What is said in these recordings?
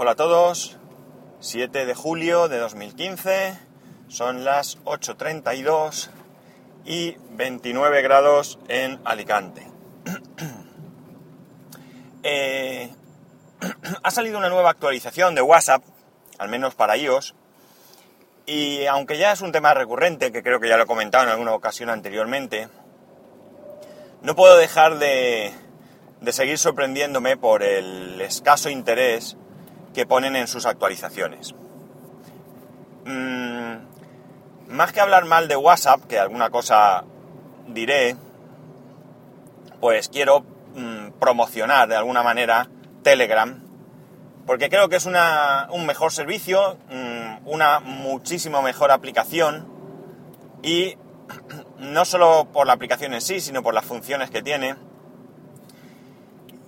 Hola a todos, 7 de julio de 2015, son las 8.32 y 29 grados en Alicante. Eh, ha salido una nueva actualización de WhatsApp, al menos para iOS, y aunque ya es un tema recurrente, que creo que ya lo he comentado en alguna ocasión anteriormente, no puedo dejar de, de seguir sorprendiéndome por el escaso interés que ponen en sus actualizaciones. Mm, más que hablar mal de WhatsApp, que alguna cosa diré, pues quiero mm, promocionar de alguna manera Telegram, porque creo que es una, un mejor servicio, mm, una muchísimo mejor aplicación y no solo por la aplicación en sí, sino por las funciones que tiene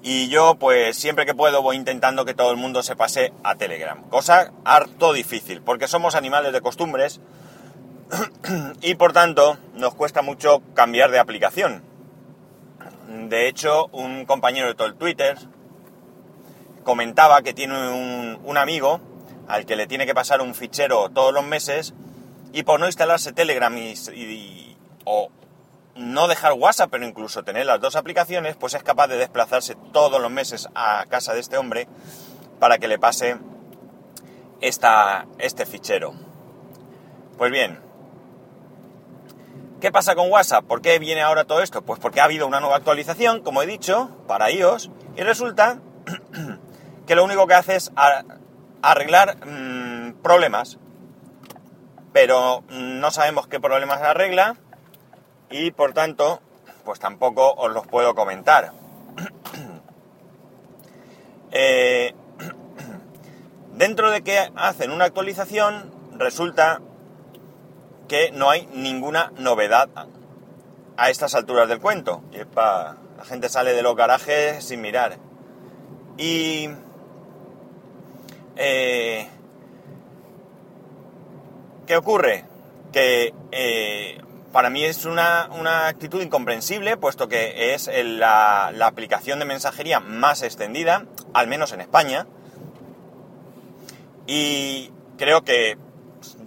y yo, pues siempre que puedo, voy intentando que todo el mundo se pase a Telegram. Cosa harto difícil, porque somos animales de costumbres y por tanto nos cuesta mucho cambiar de aplicación. De hecho, un compañero de todo el Twitter comentaba que tiene un, amigo al que le tiene que pasar un fichero todos los meses y por no instalarse Telegram y, o no dejar WhatsApp, pero incluso tener las dos aplicaciones, pues es capaz de desplazarse todos los meses a casa de este hombre para que le pase esta, este fichero. Pues bien, ¿qué pasa con WhatsApp? ¿Por qué viene ahora todo esto? Pues porque ha habido una nueva actualización, como he dicho, para iOS, y resulta que lo único que hace es arreglar mm, problemas, pero no sabemos qué problemas arregla y por tanto, pues tampoco os los puedo comentar. Eh, dentro de que hacen una actualización, resulta que no hay ninguna novedad a estas alturas del cuento. Y la gente sale de los garajes sin mirar. Y... Eh, ¿Qué ocurre? Que eh, para mí es una, actitud incomprensible, puesto que es la, aplicación de mensajería más extendida, al menos en España. Y creo que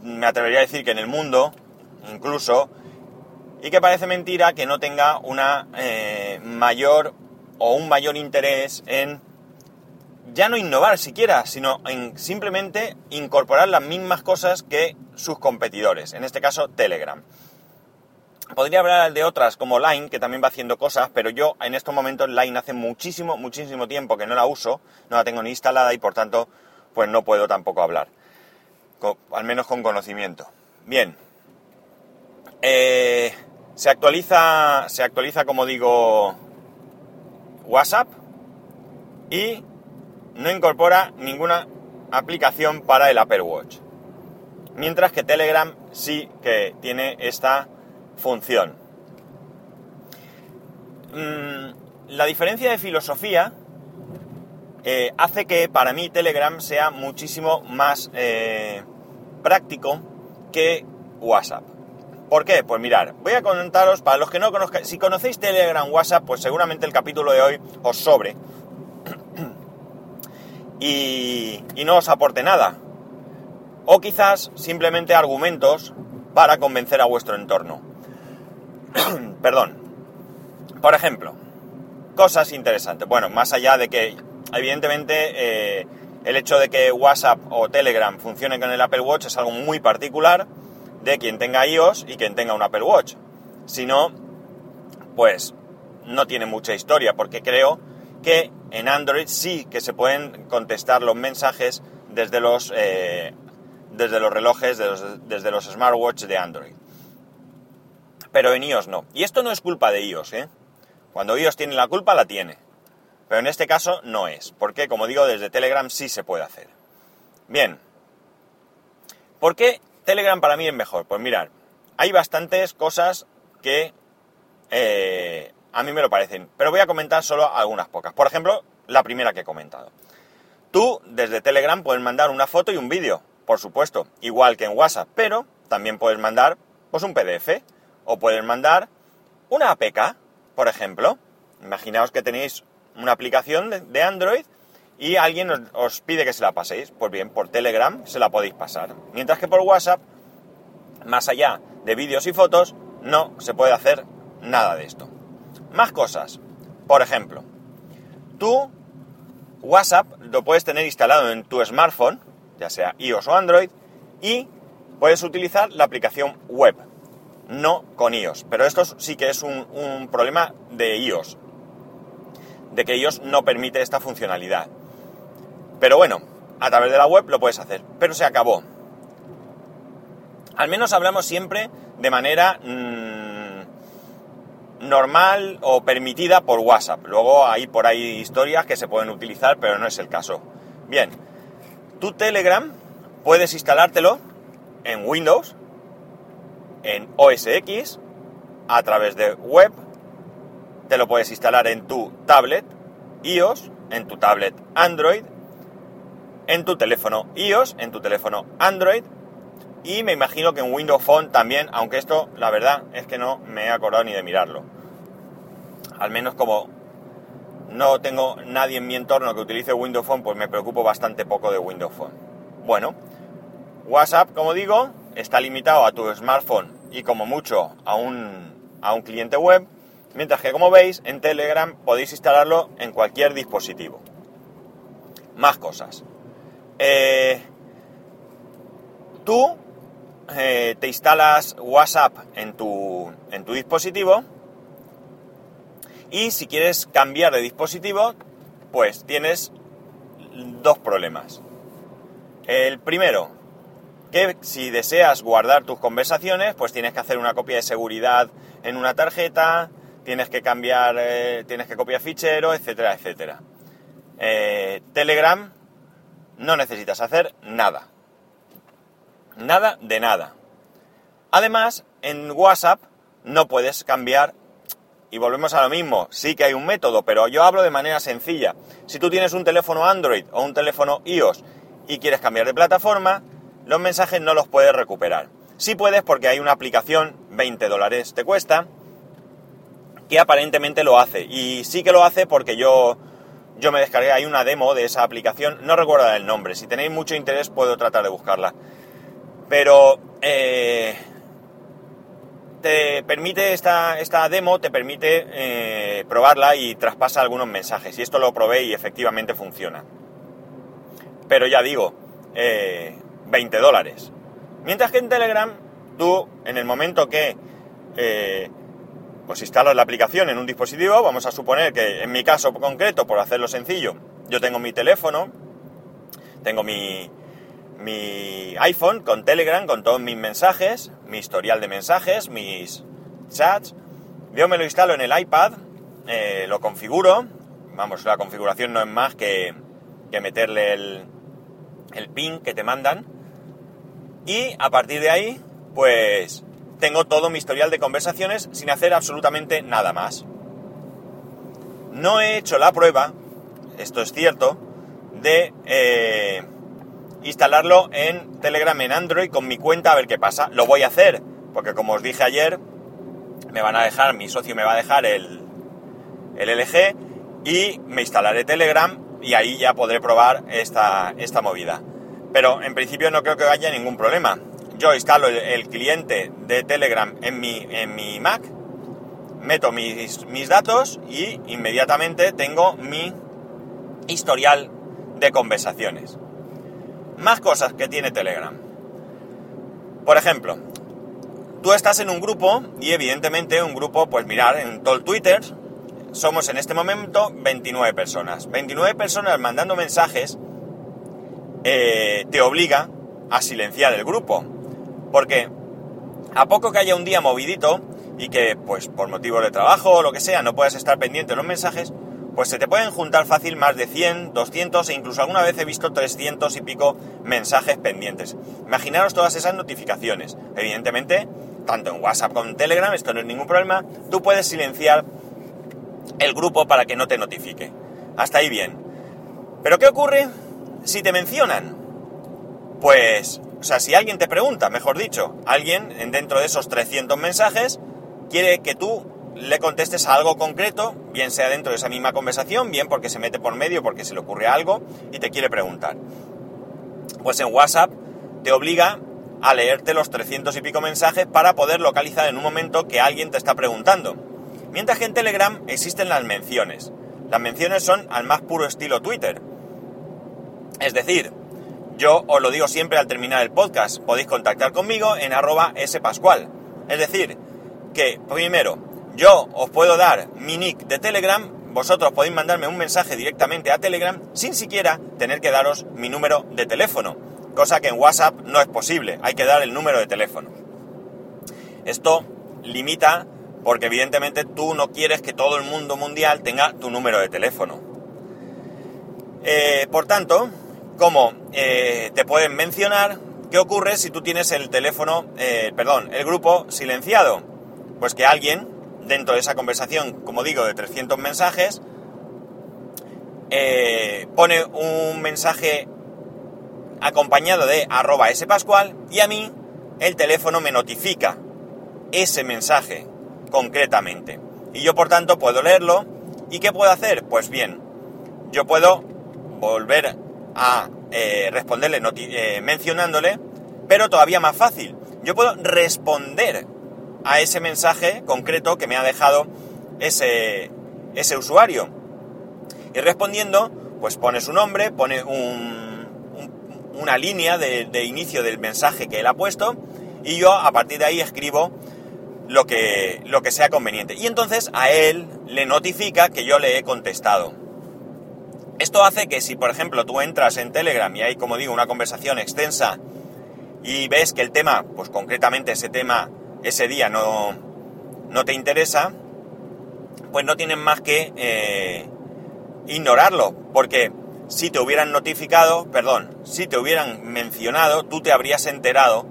me atrevería a decir que en el mundo, incluso, y que parece mentira que no tenga una eh, mayor o un mayor interés en ya no innovar siquiera, sino en simplemente incorporar las mismas cosas que sus competidores, en este caso Telegram. Podría hablar de otras como Line, que también va haciendo cosas, pero yo en estos momentos Line hace muchísimo, muchísimo tiempo que no la uso, no la tengo ni instalada y por tanto pues no puedo tampoco hablar, al menos con conocimiento. Bien, eh, se actualiza, se actualiza como digo WhatsApp y no incorpora ninguna aplicación para el Apple Watch. Mientras que Telegram sí que tiene esta función. Mm, la diferencia de filosofía eh, hace que para mí Telegram sea muchísimo más eh, práctico que WhatsApp. ¿Por qué? Pues mirar, voy a comentaros, para los que no conozcan, si conocéis Telegram, WhatsApp, pues seguramente el capítulo de hoy os sobre y, y no os aporte nada. O quizás simplemente argumentos para convencer a vuestro entorno. Perdón. Por ejemplo, cosas interesantes. Bueno, más allá de que, evidentemente, eh, el hecho de que WhatsApp o Telegram funcione con el Apple Watch es algo muy particular de quien tenga iOS y quien tenga un Apple Watch. Si no, pues no tiene mucha historia, porque creo que en Android sí que se pueden contestar los mensajes desde los, eh, desde los relojes, desde los smartwatches de Android pero en iOS no. Y esto no es culpa de iOS, ¿eh? Cuando iOS tiene la culpa, la tiene. Pero en este caso no es, porque como digo, desde Telegram sí se puede hacer. Bien. ¿Por qué Telegram para mí es mejor? Pues mirar, hay bastantes cosas que eh, a mí me lo parecen, pero voy a comentar solo algunas pocas. Por ejemplo, la primera que he comentado. Tú desde Telegram puedes mandar una foto y un vídeo, por supuesto, igual que en WhatsApp, pero también puedes mandar pues un PDF o pueden mandar una APK, por ejemplo. Imaginaos que tenéis una aplicación de Android y alguien os, os pide que se la paséis. Pues bien, por Telegram se la podéis pasar. Mientras que por WhatsApp, más allá de vídeos y fotos, no se puede hacer nada de esto. Más cosas. Por ejemplo, tú WhatsApp lo puedes tener instalado en tu smartphone, ya sea iOS o Android, y puedes utilizar la aplicación web, no con iOS. Pero esto sí que es un, problema de iOS, de que iOS no permite esta funcionalidad. Pero bueno, a través de la web lo puedes hacer. Pero se acabó. Al menos hablamos siempre de manera mmm, normal o permitida por WhatsApp. Luego hay por ahí historias que se pueden utilizar, pero no es el caso. Bien, tu Telegram puedes instalártelo en Windows, en OS X, a través de web, te lo puedes instalar en tu tablet iOS, en tu tablet Android, en tu teléfono iOS, en tu teléfono Android y me imagino que en Windows Phone también, aunque esto la verdad es que no me he acordado ni de mirarlo. Al menos como no tengo nadie en mi entorno que utilice Windows Phone, pues me preocupo bastante poco de Windows Phone. Bueno, WhatsApp, como digo, está limitado a tu smartphone y como mucho a un, a un cliente web, mientras que como veis en Telegram podéis instalarlo en cualquier dispositivo. Más cosas. Eh, tú eh, te instalas WhatsApp en tu, en tu dispositivo y si quieres cambiar de dispositivo, pues tienes dos problemas. El primero, que si deseas guardar tus conversaciones, pues tienes que hacer una copia de seguridad en una tarjeta, tienes que cambiar, eh, tienes que copiar fichero, etcétera, etcétera. Eh, Telegram no necesitas hacer nada. Nada de nada. Además, en WhatsApp no puedes cambiar, y volvemos a lo mismo, sí que hay un método, pero yo hablo de manera sencilla. Si tú tienes un teléfono Android o un teléfono iOS y quieres cambiar de plataforma, los mensajes no los puedes recuperar. Sí puedes porque hay una aplicación, 20 dólares te cuesta, que aparentemente lo hace. Y sí que lo hace porque yo, yo me descargué, hay una demo de esa aplicación, no recuerdo el nombre, si tenéis mucho interés puedo tratar de buscarla. Pero eh, te permite esta, esta demo, te permite eh, probarla y traspasa algunos mensajes. Y esto lo probé y efectivamente funciona. Pero ya digo, 20 eh, dólares. Mientras que en Telegram, tú en el momento que pues instalas la aplicación en un dispositivo, vamos a suponer que en mi caso concreto, por hacerlo sencillo, yo tengo mi teléfono, tengo mi, mi iPhone con Telegram, con todos mis mensajes, mi historial de mensajes, mis chats. Yo me lo instalo en el iPad, eh, lo configuro. Vamos, la configuración no es más que, que meterle el, el pin que te mandan. Y a partir de ahí, pues tengo todo mi historial de conversaciones sin hacer absolutamente nada más. No he hecho la prueba, esto es cierto, de eh, instalarlo en Telegram en Android con mi cuenta a ver qué pasa. Lo voy a hacer, porque como os dije ayer, me van a dejar, mi socio me va a dejar el, el LG y me instalaré Telegram y ahí ya podré probar esta, esta movida. Pero en principio no creo que haya ningún problema. Yo instalo el, cliente de Telegram en mi, en mi Mac, meto mis, mis datos y inmediatamente tengo mi historial de conversaciones. Más cosas que tiene Telegram. Por ejemplo, tú estás en un grupo y evidentemente un grupo, pues mirar, en todo el Twitter somos en este momento 29 personas. 29 personas mandando mensajes eh, te obliga a silenciar el grupo. Porque a poco que haya un día movidito y que pues por motivos de trabajo o lo que sea no puedas estar pendiente de los mensajes, pues se te pueden juntar fácil más de 100, 200 e incluso alguna vez he visto 300 y pico mensajes pendientes. Imaginaros todas esas notificaciones. Evidentemente, tanto en WhatsApp como en Telegram, esto no es ningún problema, tú puedes silenciar el grupo para que no te notifique. Hasta ahí bien. Pero ¿qué ocurre si te mencionan? Pues, o sea, si alguien te pregunta, mejor dicho, alguien dentro de esos 300 mensajes quiere que tú le contestes a algo concreto, bien sea dentro de esa misma conversación, bien porque se mete por medio, porque se le ocurre algo y te quiere preguntar. Pues en WhatsApp te obliga a leerte los 300 y pico mensajes para poder localizar en un momento que alguien te está preguntando. Mientras que en Telegram existen las menciones. Las menciones son al más puro estilo Twitter. Es decir, yo os lo digo siempre al terminar el podcast, podéis contactar conmigo en arroba spascual. Es decir, que primero, yo os puedo dar mi nick de Telegram, vosotros podéis mandarme un mensaje directamente a Telegram sin siquiera tener que daros mi número de teléfono, cosa que en WhatsApp no es posible, hay que dar el número de teléfono. Esto limita porque evidentemente tú no quieres que todo el mundo mundial tenga tu número de teléfono. Eh, por tanto, como eh, te pueden mencionar, ¿qué ocurre si tú tienes el teléfono, eh, perdón, el grupo silenciado? Pues que alguien, dentro de esa conversación, como digo, de 300 mensajes, pone un mensaje acompañado de arroba spascual y a mí el teléfono me notifica ese mensaje concretamente. Y yo por tanto puedo leerlo. ¿Y qué puedo hacer? Pues bien, yo puedo volver a eh, responderle eh, mencionándole, pero todavía más fácil. Yo puedo responder a ese mensaje concreto que me ha dejado ese, ese usuario. Y respondiendo, pues pone su nombre, pone una línea de, de inicio del mensaje que él ha puesto y yo a partir de ahí escribo lo que, lo que sea conveniente. Y entonces a él le notifica que yo le he contestado. Esto hace que si, por ejemplo, tú entras en Telegram y hay, como digo, una conversación extensa y ves que el tema, pues concretamente ese tema, ese día no, no te interesa, pues no tienes más que eh, ignorarlo, porque si te hubieran notificado, perdón, si te hubieran mencionado, tú te habrías enterado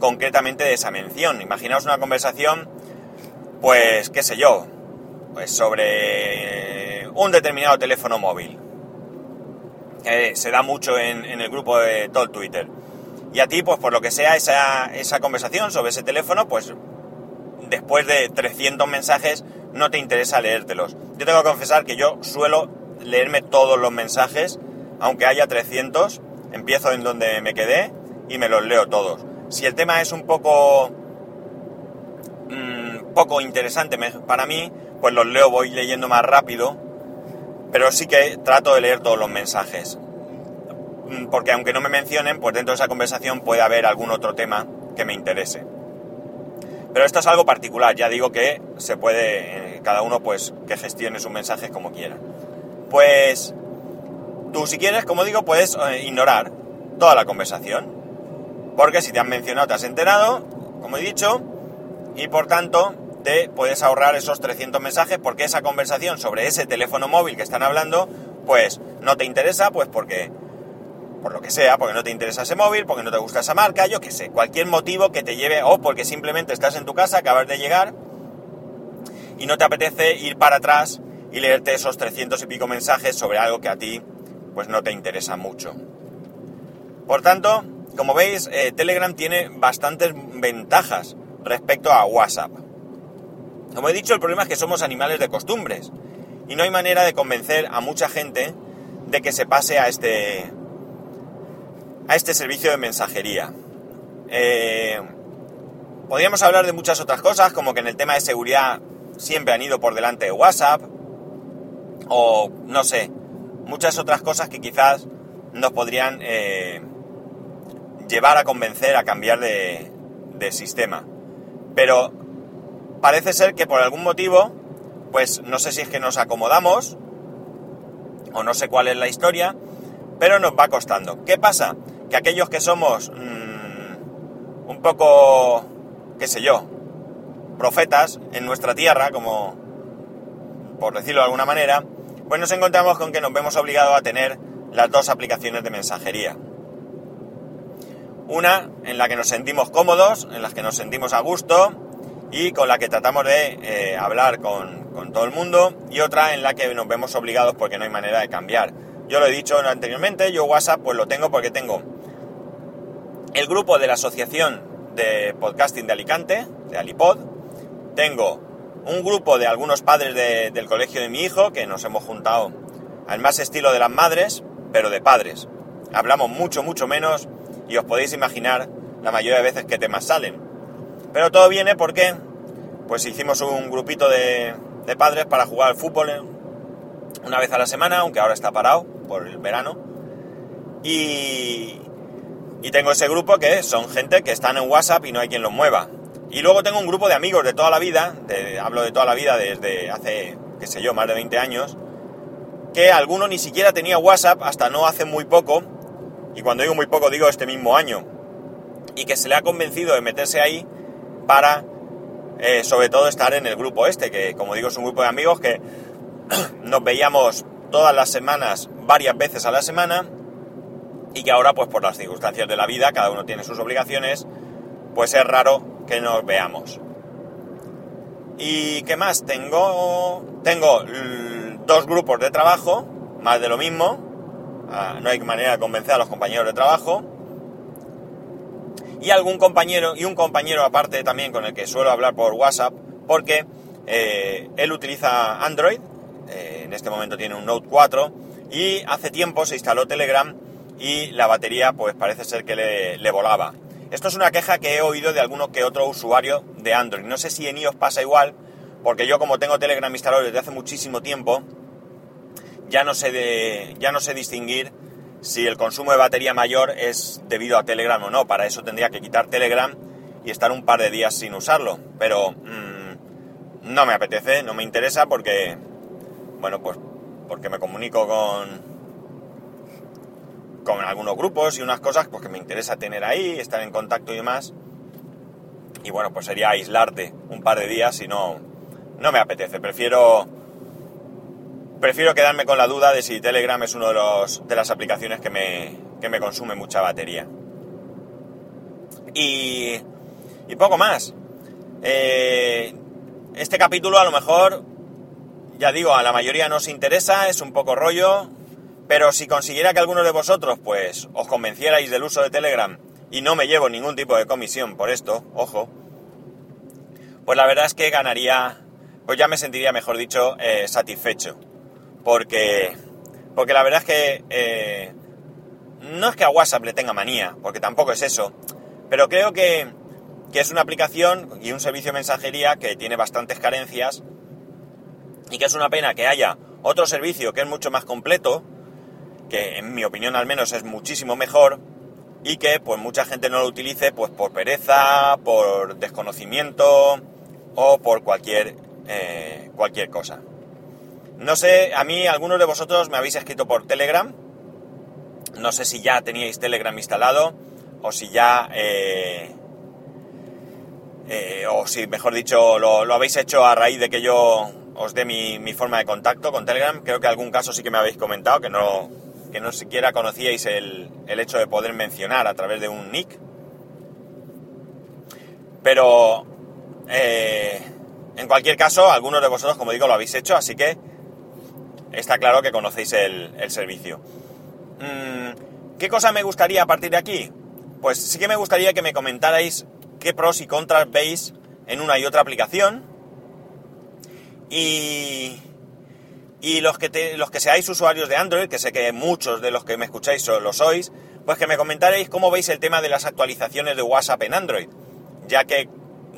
concretamente de esa mención. Imaginaos una conversación, pues, qué sé yo, pues sobre un determinado teléfono móvil. Que se da mucho en, el grupo de todo el Twitter. Y a ti, pues por lo que sea, esa, esa conversación sobre ese teléfono, pues después de 300 mensajes no te interesa leértelos. Yo tengo que confesar que yo suelo leerme todos los mensajes, aunque haya 300, empiezo en donde me quedé y me los leo todos. Si el tema es un poco mm, poco interesante para mí, pues los leo, voy leyendo más rápido, pero sí que trato de leer todos los mensajes. Mm, porque aunque no me mencionen, pues dentro de esa conversación puede haber algún otro tema que me interese. Pero esto es algo particular, ya digo que se puede, eh, cada uno pues que gestione sus mensajes como quiera. Pues tú si quieres, como digo, puedes eh, ignorar toda la conversación porque si te han mencionado te has enterado, como he dicho, y por tanto te puedes ahorrar esos 300 mensajes porque esa conversación sobre ese teléfono móvil que están hablando, pues no te interesa, pues porque, por lo que sea, porque no te interesa ese móvil, porque no te gusta esa marca, yo qué sé, cualquier motivo que te lleve, o porque simplemente estás en tu casa, acabas de llegar y no te apetece ir para atrás y leerte esos 300 y pico mensajes sobre algo que a ti pues no te interesa mucho. Por tanto, como veis, eh, Telegram tiene bastantes ventajas respecto a WhatsApp. Como he dicho, el problema es que somos animales de costumbres y no hay manera de convencer a mucha gente de que se pase a este, a este servicio de mensajería. Eh, podríamos hablar de muchas otras cosas, como que en el tema de seguridad siempre han ido por delante de WhatsApp, o no sé, muchas otras cosas que quizás nos podrían eh, llevar a convencer a cambiar de, sistema. Pero parece ser que por algún motivo, pues no sé si es que nos acomodamos, o no sé cuál es la historia, pero nos va costando. ¿Qué pasa? Que aquellos que somos mm, un poco, qué sé yo, profetas en nuestra tierra, como por decirlo de alguna manera, pues nos encontramos con que nos vemos obligados a tener las dos aplicaciones de mensajería. Una en la que nos sentimos cómodos, en la que nos sentimos a gusto y con la que tratamos de eh, hablar con, todo el mundo y otra en la que nos vemos obligados porque no hay manera de cambiar. Yo lo he dicho anteriormente, yo WhatsApp pues lo tengo porque tengo el grupo de la Asociación de Podcasting de Alicante, de Alipod, tengo un grupo de algunos padres de- del colegio de mi hijo que nos hemos juntado al más estilo de las madres, pero de padres. Hablamos mucho, mucho menos y os podéis imaginar la mayoría de veces qué temas salen. Pero todo viene porque pues hicimos un grupito de, padres para jugar al fútbol una vez a la semana, aunque ahora está parado por el verano. Y, y tengo ese grupo que son gente que están en WhatsApp y no hay quien los mueva. Y luego tengo un grupo de amigos de toda la vida, hablo de toda la vida desde hace, qué sé yo, más de 20 años, que alguno ni siquiera tenía WhatsApp hasta no hace muy poco, y cuando digo muy poco digo este mismo año, y que se le ha convencido de meterse ahí para, eh, sobre todo, estar en el grupo este, que como digo es un grupo de amigos que nos veíamos todas las semanas, varias veces a la semana, y que ahora, pues por las circunstancias de la vida, cada uno tiene sus obligaciones, pues es raro que nos veamos. ¿Y qué más? Tengo, tengo dos grupos de trabajo, más de lo mismo. Ah, no hay manera de convencer a los compañeros de trabajo. Y algún compañero, y un compañero aparte también con el que suelo hablar por WhatsApp, porque eh, él utiliza Android, eh, en este momento tiene un Note 4, y hace tiempo se instaló Telegram y la batería pues parece ser que le, le volaba. Esto es una queja que he oído de alguno que otro usuario de Android. No sé si en iOS pasa igual, porque yo como tengo Telegram instalado desde hace muchísimo tiempo, ya no sé de, ya no sé distinguir si el consumo de batería mayor es debido a Telegram o no. Para eso tendría que quitar Telegram y estar un par de días sin usarlo. Pero mm, no me apetece, no me interesa porque, bueno, pues porque me comunico con con algunos grupos y unas cosas pues que me interesa tener ahí, estar en contacto y demás. Y bueno, pues sería aislarte un par de días y no, no me apetece. Prefiero prefiero quedarme con la duda de si Telegram es una de, los, de las aplicaciones que me, que me consume mucha batería. Y, y poco más. Eh, este capítulo a lo mejor, ya digo, a la mayoría nos interesa, es un poco rollo, pero si consiguiera que alguno de vosotros pues os convencierais del uso de Telegram y no me llevo ningún tipo de comisión por esto, ojo, pues la verdad es que ganaría, pues ya me sentiría, mejor dicho, eh, satisfecho porque, porque la verdad es que eh, no es que a WhatsApp le tenga manía, porque tampoco es eso, pero creo que, que es una aplicación y un servicio de mensajería que tiene bastantes carencias y que es una pena que haya otro servicio que es mucho más completo, que en mi opinión al menos es muchísimo mejor y que pues mucha gente no lo utilice pues por pereza, por desconocimiento o por cualquier, eh, cualquier cosa. No sé, a mí algunos de vosotros me habéis escrito por Telegram. No sé si ya teníais Telegram instalado o si ya... eh, eh, o si, mejor dicho, lo, habéis hecho a raíz de que yo os dé mi, mi forma de contacto con Telegram. Creo que algún caso sí que me habéis comentado, que no, que no siquiera conocíais el, el hecho de poder mencionar a través de un nick. Pero, eh, en cualquier caso, algunos de vosotros, como digo, lo habéis hecho, así que está claro que conocéis el, el servicio. Mm, ¿Qué cosa me gustaría a partir de aquí? Pues sí que me gustaría que me comentarais qué pros y contras veis en una y otra aplicación. Y, y los, que te- los que seáis usuarios de Android, que sé que muchos de los que me escucháis lo sois, pues que me comentaréis cómo veis el tema de las actualizaciones de WhatsApp en Android. Ya que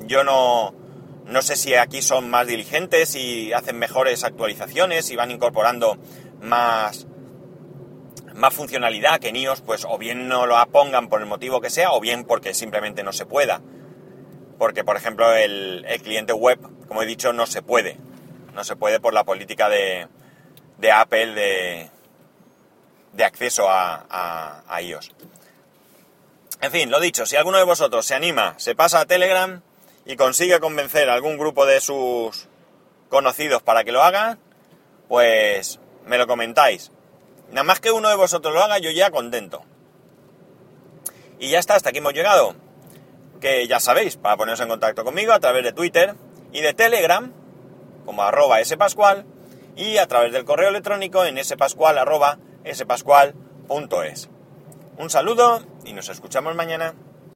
yo no, no sé si aquí son más diligentes y hacen mejores actualizaciones y van incorporando más, más funcionalidad que en pues o bien no lo pongan por el motivo que sea, o bien porque simplemente no se pueda. Porque, por ejemplo, el, el cliente web, como he dicho, no se puede. No se puede por la política de, de Apple de, de acceso a, a- a iOS. En fin, lo dicho, si alguno de vosotros se anima, se pasa a Telegram y consigue convencer a algún grupo de sus conocidos para que lo hagan, pues me lo comentáis. Nada más que uno de vosotros lo haga, yo ya contento. Y ya está, hasta aquí hemos llegado. Que ya sabéis, para poneros en contacto conmigo a través de Twitter y de Telegram, como arroba spascual, y a través del correo electrónico en spascual arroba spascual.es. Un saludo y nos escuchamos mañana.